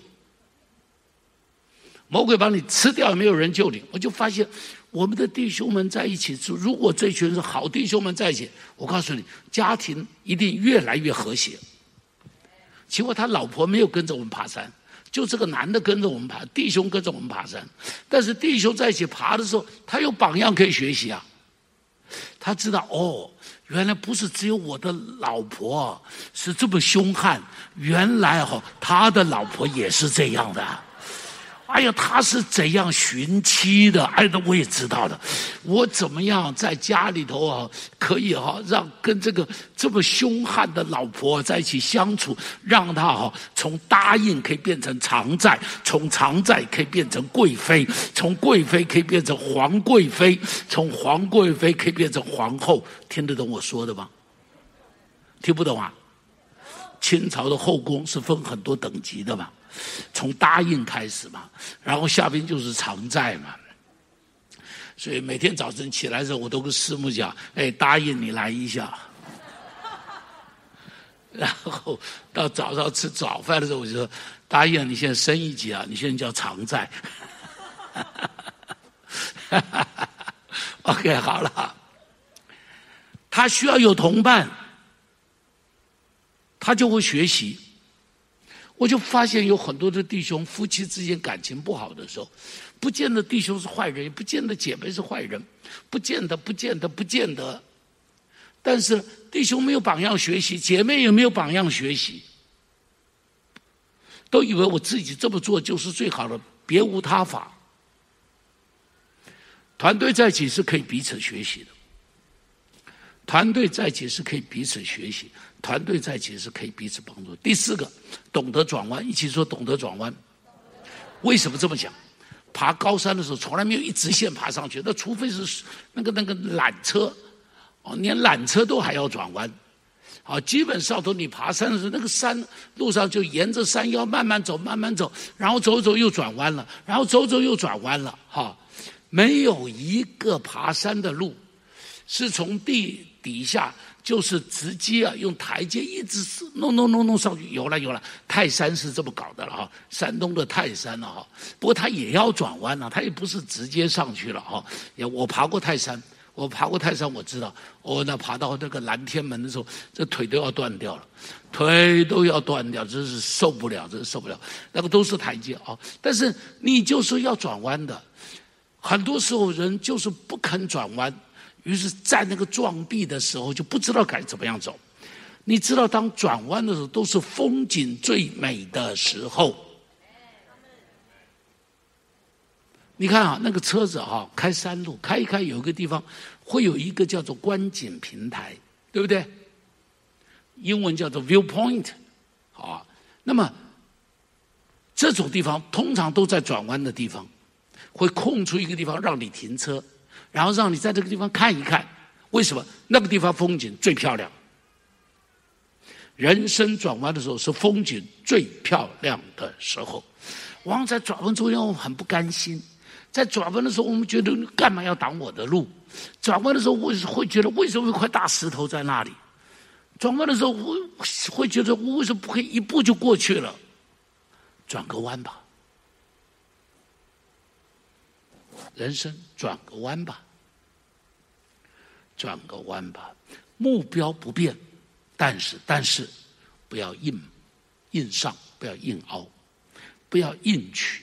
魔鬼把你吃掉，没有人救你。我就发现，我们的弟兄们在一起住，如果这群是好弟兄们在一起，我告诉你，家庭一定越来越和谐。结果他老婆没有跟着我们爬山，就这个男的跟着我们爬，弟兄跟着我们爬山。但是弟兄在一起爬的时候，他有榜样可以学习啊。他知道哦，原来不是只有我的老婆是这么凶悍，原来、哦、他的老婆也是这样的。哎呀，他是怎样寻妻的？哎，那我也知道的。我怎么样在家里头啊，可以哈、啊，让跟这个这么凶悍的老婆在一起相处，让他哈、啊、从答应可以变成常在，从常在可以变成贵妃，从贵妃可以变成皇贵妃，从皇贵妃可以变成皇后。听得懂我说的吗？听不懂啊？清朝的后宫是分很多等级的嘛。从答应开始嘛，然后下边就是常在嘛，所以每天早晨起来的时候，我都跟师母讲：“哎，答应你来一下。”然后到早上吃早饭的时候，我就说：“答应你现在升一级啊，你现在叫常在。”OK，好了，他需要有同伴，他就会学习。我就发现有很多的弟兄夫妻之间感情不好的时候，不见得弟兄是坏人，也不见得姐妹是坏人，不见得，不见得，不见得。但是弟兄没有榜样学习，姐妹也没有榜样学习，都以为我自己这么做就是最好的，别无他法。团队在一起是可以彼此学习的，团队在一起是可以彼此学习。团队在一起是可以彼此帮助。第四个，懂得转弯，一起说懂得转弯。为什么这么讲？爬高山的时候，从来没有一直线爬上去，那除非是那个那个缆车，哦，连缆车都还要转弯。好，基本上都你爬山的时候，那个山路上就沿着山腰慢慢走，慢慢走，然后走走又转弯了，然后走走又转弯了。哈，没有一个爬山的路是从地底下。就是直接啊，用台阶一直弄弄弄弄上去，有了有了。泰山是这么搞的了哈，山东的泰山了哈。不过它也要转弯了，它也不是直接上去了哈。也我爬过泰山，我爬过泰山，我知道。我那爬到那个南天门的时候，这腿都要断掉了，腿都要断掉，真是受不了，真是受不了。那个都是台阶啊，但是你就是要转弯的，很多时候人就是不肯转弯。于是，在那个撞壁的时候，就不知道该怎么样走。你知道，当转弯的时候，都是风景最美的时候。你看啊，那个车子啊，开山路，开一开，有一个地方会有一个叫做观景平台，对不对？英文叫做 viewpoint，啊。那么这种地方通常都在转弯的地方，会空出一个地方让你停车。然后让你在这个地方看一看，为什么那个地方风景最漂亮？人生转弯的时候是风景最漂亮的时候。往往在转弯中间，我们很不甘心。在转弯的时候，我们觉得干嘛要挡我的路？转弯的时候，我会觉得为什么有块大石头在那里？转弯的时候，我会觉得我为什么不可以一步就过去了？转个弯吧。人生转个弯吧，转个弯吧，目标不变，但是但是不要硬硬上，不要硬凹，不要硬取。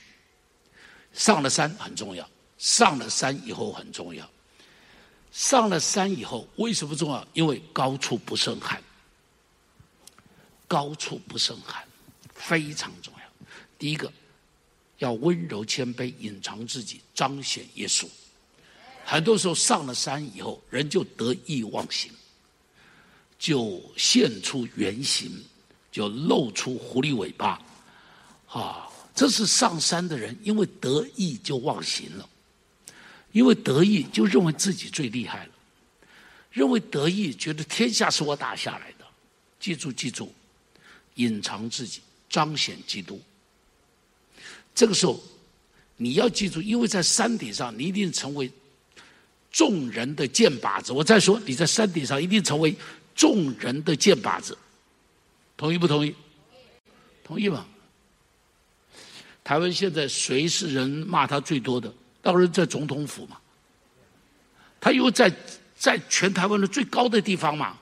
上了山很重要，上了山以后很重要。上了山以后为什么重要？因为高处不胜寒，高处不胜寒非常重要。第一个。要温柔谦卑，隐藏自己，彰显耶稣。很多时候上了山以后，人就得意忘形，就现出原形，就露出狐狸尾巴。啊，这是上山的人，因为得意就忘形了，因为得意就认为自己最厉害了，认为得意觉得天下是我打下来的。记住，记住，隐藏自己，彰显基督。这个时候，你要记住，因为在山顶上，你一定成为众人的箭靶子。我再说，你在山顶上一定成为众人的箭靶子，同意不同意？同意吗？台湾现在谁是人骂他最多的？当然在总统府嘛。他又在在全台湾的最高的地方嘛，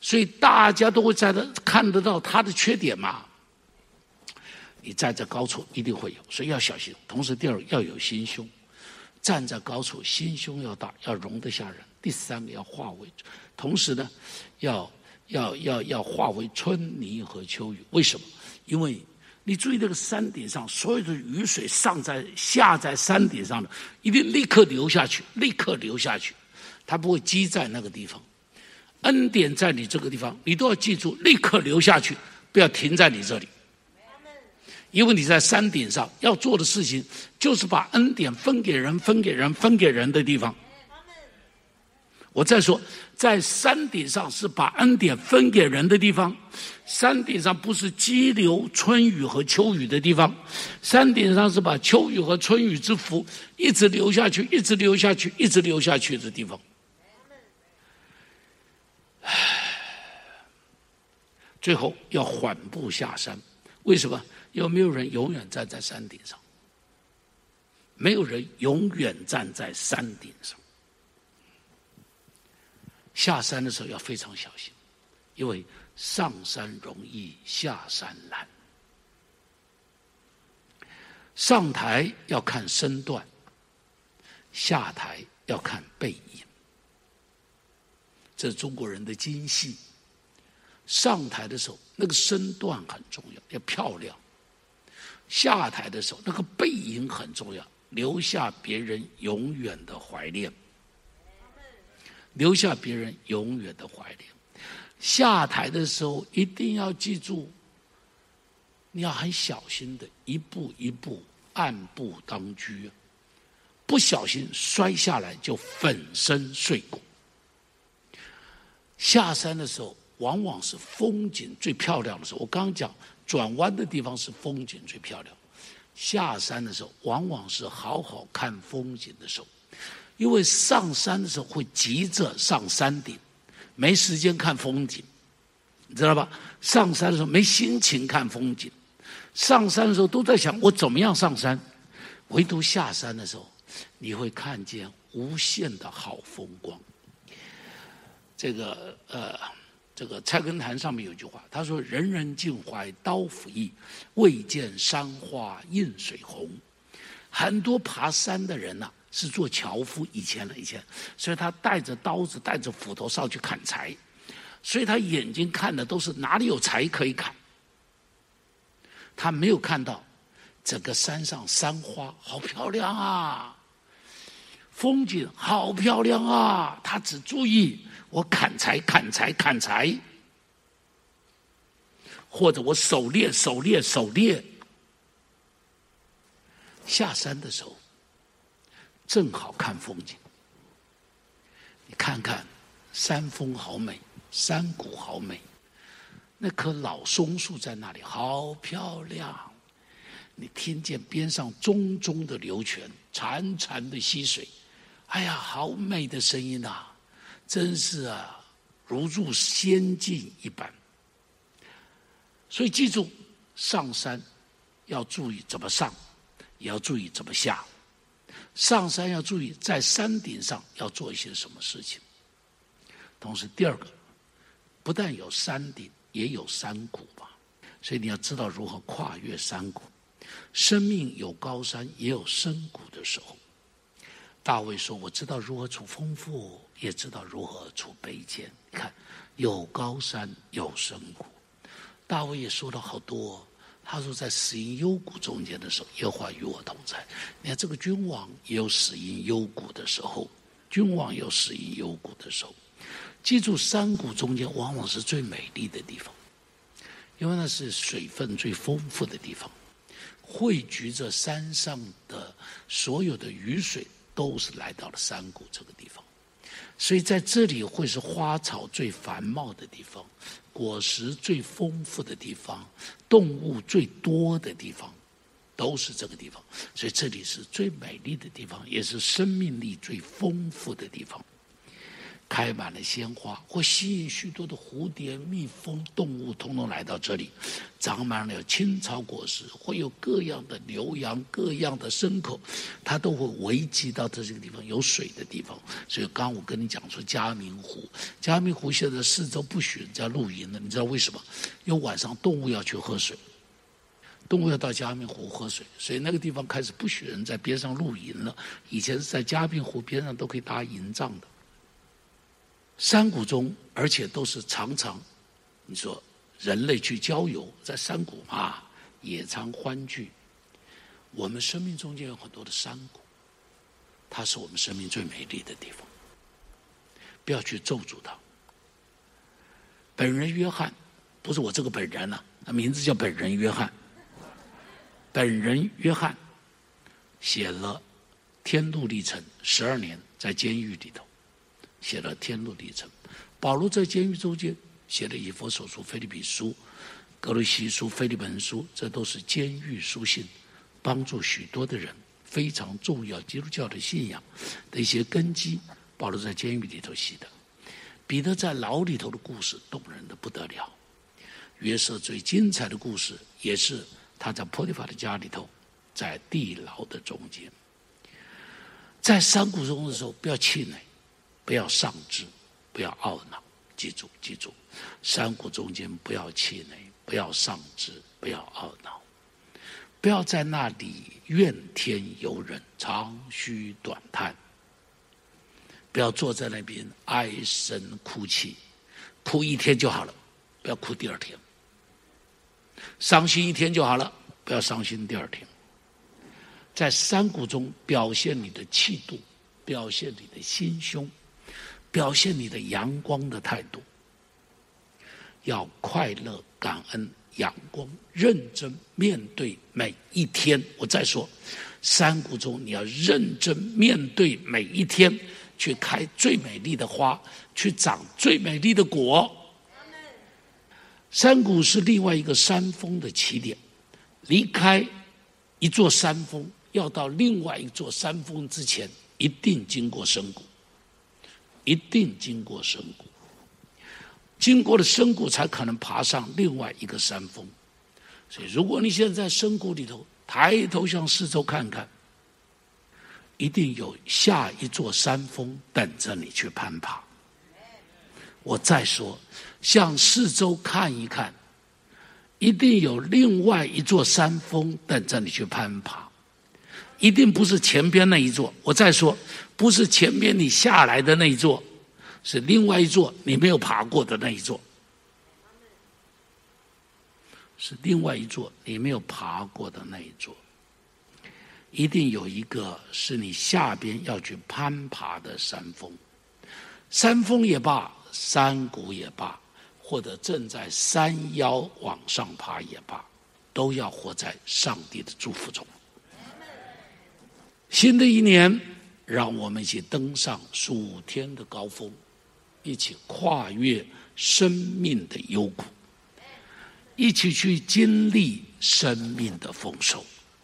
所以大家都会在那看得到他的缺点嘛。你站在高处一定会有，所以要小心。同时，第二要有心胸，站在高处，心胸要大，要容得下人。第三个要化为，同时呢，要要要要化为春泥和秋雨。为什么？因为你注意那个山顶上，所有的雨水上在下在山顶上的，一定立刻流下去，立刻流下去，它不会积在那个地方。恩典在你这个地方，你都要记住，立刻流下去，不要停在你这里。因为你在山顶上要做的事情，就是把恩典分给人、分给人、分给人的地方。我再说，在山顶上是把恩典分给人的地方。山顶上不是激流春雨和秋雨的地方，山顶上是把秋雨和春雨之福一直流下去、一直流下去、一直流下去的地方。唉最后要缓步下山，为什么？有没有人永远站在山顶上？没有人永远站在山顶上。下山的时候要非常小心，因为上山容易下山难。上台要看身段，下台要看背影。这是中国人的精细。上台的时候，那个身段很重要，要漂亮。下台的时候，那个背影很重要，留下别人永远的怀念，留下别人永远的怀念。下台的时候一定要记住，你要很小心的，一步一步，按步当车，不小心摔下来就粉身碎骨。下山的时候，往往是风景最漂亮的时候。我刚讲。转弯的地方是风景最漂亮，下山的时候往往是好好看风景的时候，因为上山的时候会急着上山顶，没时间看风景，你知道吧？上山的时候没心情看风景，上山的时候都在想我怎么样上山，唯独下山的时候，你会看见无限的好风光。这个呃。这个《菜根谭》上面有句话，他说：“人人尽怀刀斧意，未见山花映水红。”很多爬山的人呐、是做樵夫，以前了以前，所以他带着刀子，带着斧头上去砍柴，所以他眼睛看的都是哪里有柴可以砍，他没有看到整个山上山花好漂亮啊，风景好漂亮啊，他只注意。我砍柴，砍柴，砍柴，或者我狩猎，狩猎，狩猎。下山的时候，正好看风景。你看看，山峰好美，山谷好美，那棵老松树在那里，好漂亮。你听见边上淙淙的流泉，潺潺的溪水，哎呀，好美的声音呐！真是啊，如入仙境一般。所以记住，上山要注意怎么上，也要注意怎么下。上山要注意在山顶上要做一些什么事情。同时，第二个，不但有山顶，也有山谷吧。所以你要知道如何跨越山谷。生命有高山，也有深谷的时候。大卫说：“我知道如何处丰富。”也知道如何处卑贱。你看，有高山，有深谷。大卫也说了好多。他说，在死荫幽谷中间的时候，耶和华与我同在。你看，这个君王也有死荫幽谷的时候，君王有死荫幽谷的时候。记住，山谷中间往往是最美丽的地方，因为那是水分最丰富的地方，汇聚着山上的所有的雨水，都是来到了山谷这个地方。所以在这里会是花草最繁茂的地方，果实最丰富的地方，动物最多的地方，都是这个地方。所以这里是最美丽的地方，也是生命力最丰富的地方。开满了鲜花，会吸引许多的蝴蝶、蜜蜂、动物，通通来到这里。长满了青草果实，会有各样的牛羊、各样的牲口，它都会围集到这这个地方有水的地方。所以，刚我跟你讲说，嘉明湖，嘉明湖现在四周不许人家露营了，你知道为什么？因为晚上动物要去喝水，动物要到嘉明湖喝水，所以那个地方开始不许人在边上露营了。以前是在嘉明湖边上都可以搭营帐的。山谷中，而且都是常常，你说人类去郊游，在山谷嘛，野餐欢聚。我们生命中间有很多的山谷，它是我们生命最美丽的地方。不要去咒诅它。本人约翰，不是我这个本人呐、啊，他名字叫本人约翰。本人约翰写了《天路历程》十二年，在监狱里头。写了《天路历程》，保罗在监狱中间写了《以弗所书》、《腓立比书》、《格罗西书》、《腓利门书》，这都是监狱书信，帮助许多的人非常重要基督教的信仰的一些根基。保罗在监狱里头写的，彼得在牢里头的故事动人的不得了。约瑟最精彩的故事也是他在波提法的家里头，在地牢的中间，在山谷中的时候不要气馁。不要丧志，不要懊恼，记住，记住，山谷中间不要气馁，不要丧志，不要懊恼，不要在那里怨天尤人，长吁短叹，不要坐在那边唉声哭泣，哭一天就好了，不要哭第二天，伤心一天就好了，不要伤心第二天，在山谷中表现你的气度，表现你的心胸。表现你的阳光的态度，要快乐、感恩、阳光、认真面对每一天。我再说，山谷中你要认真面对每一天，去开最美丽的花，去长最美丽的果。山谷是另外一个山峰的起点，离开一座山峰，要到另外一座山峰之前，一定经过深谷。一定经过深谷，经过了深谷，才可能爬上另外一个山峰。所以，如果你现在在深谷里头，抬头向四周看看，一定有下一座山峰等着你去攀爬。我再说，向四周看一看，一定有另外一座山峰等着你去攀爬。一定不是前边那一座。我再说，不是前边你下来的那一座，是另外一座你没有爬过的那一座，是另外一座你没有爬过的那一座。一定有一个是你下边要去攀爬的山峰，山峰也罢，山谷也罢，或者正在山腰往上爬也罢，都要活在上帝的祝福中。新的一年，让我们一起登上数天的高峰，一起跨越生命的幽谷，一起去经历生命的丰收。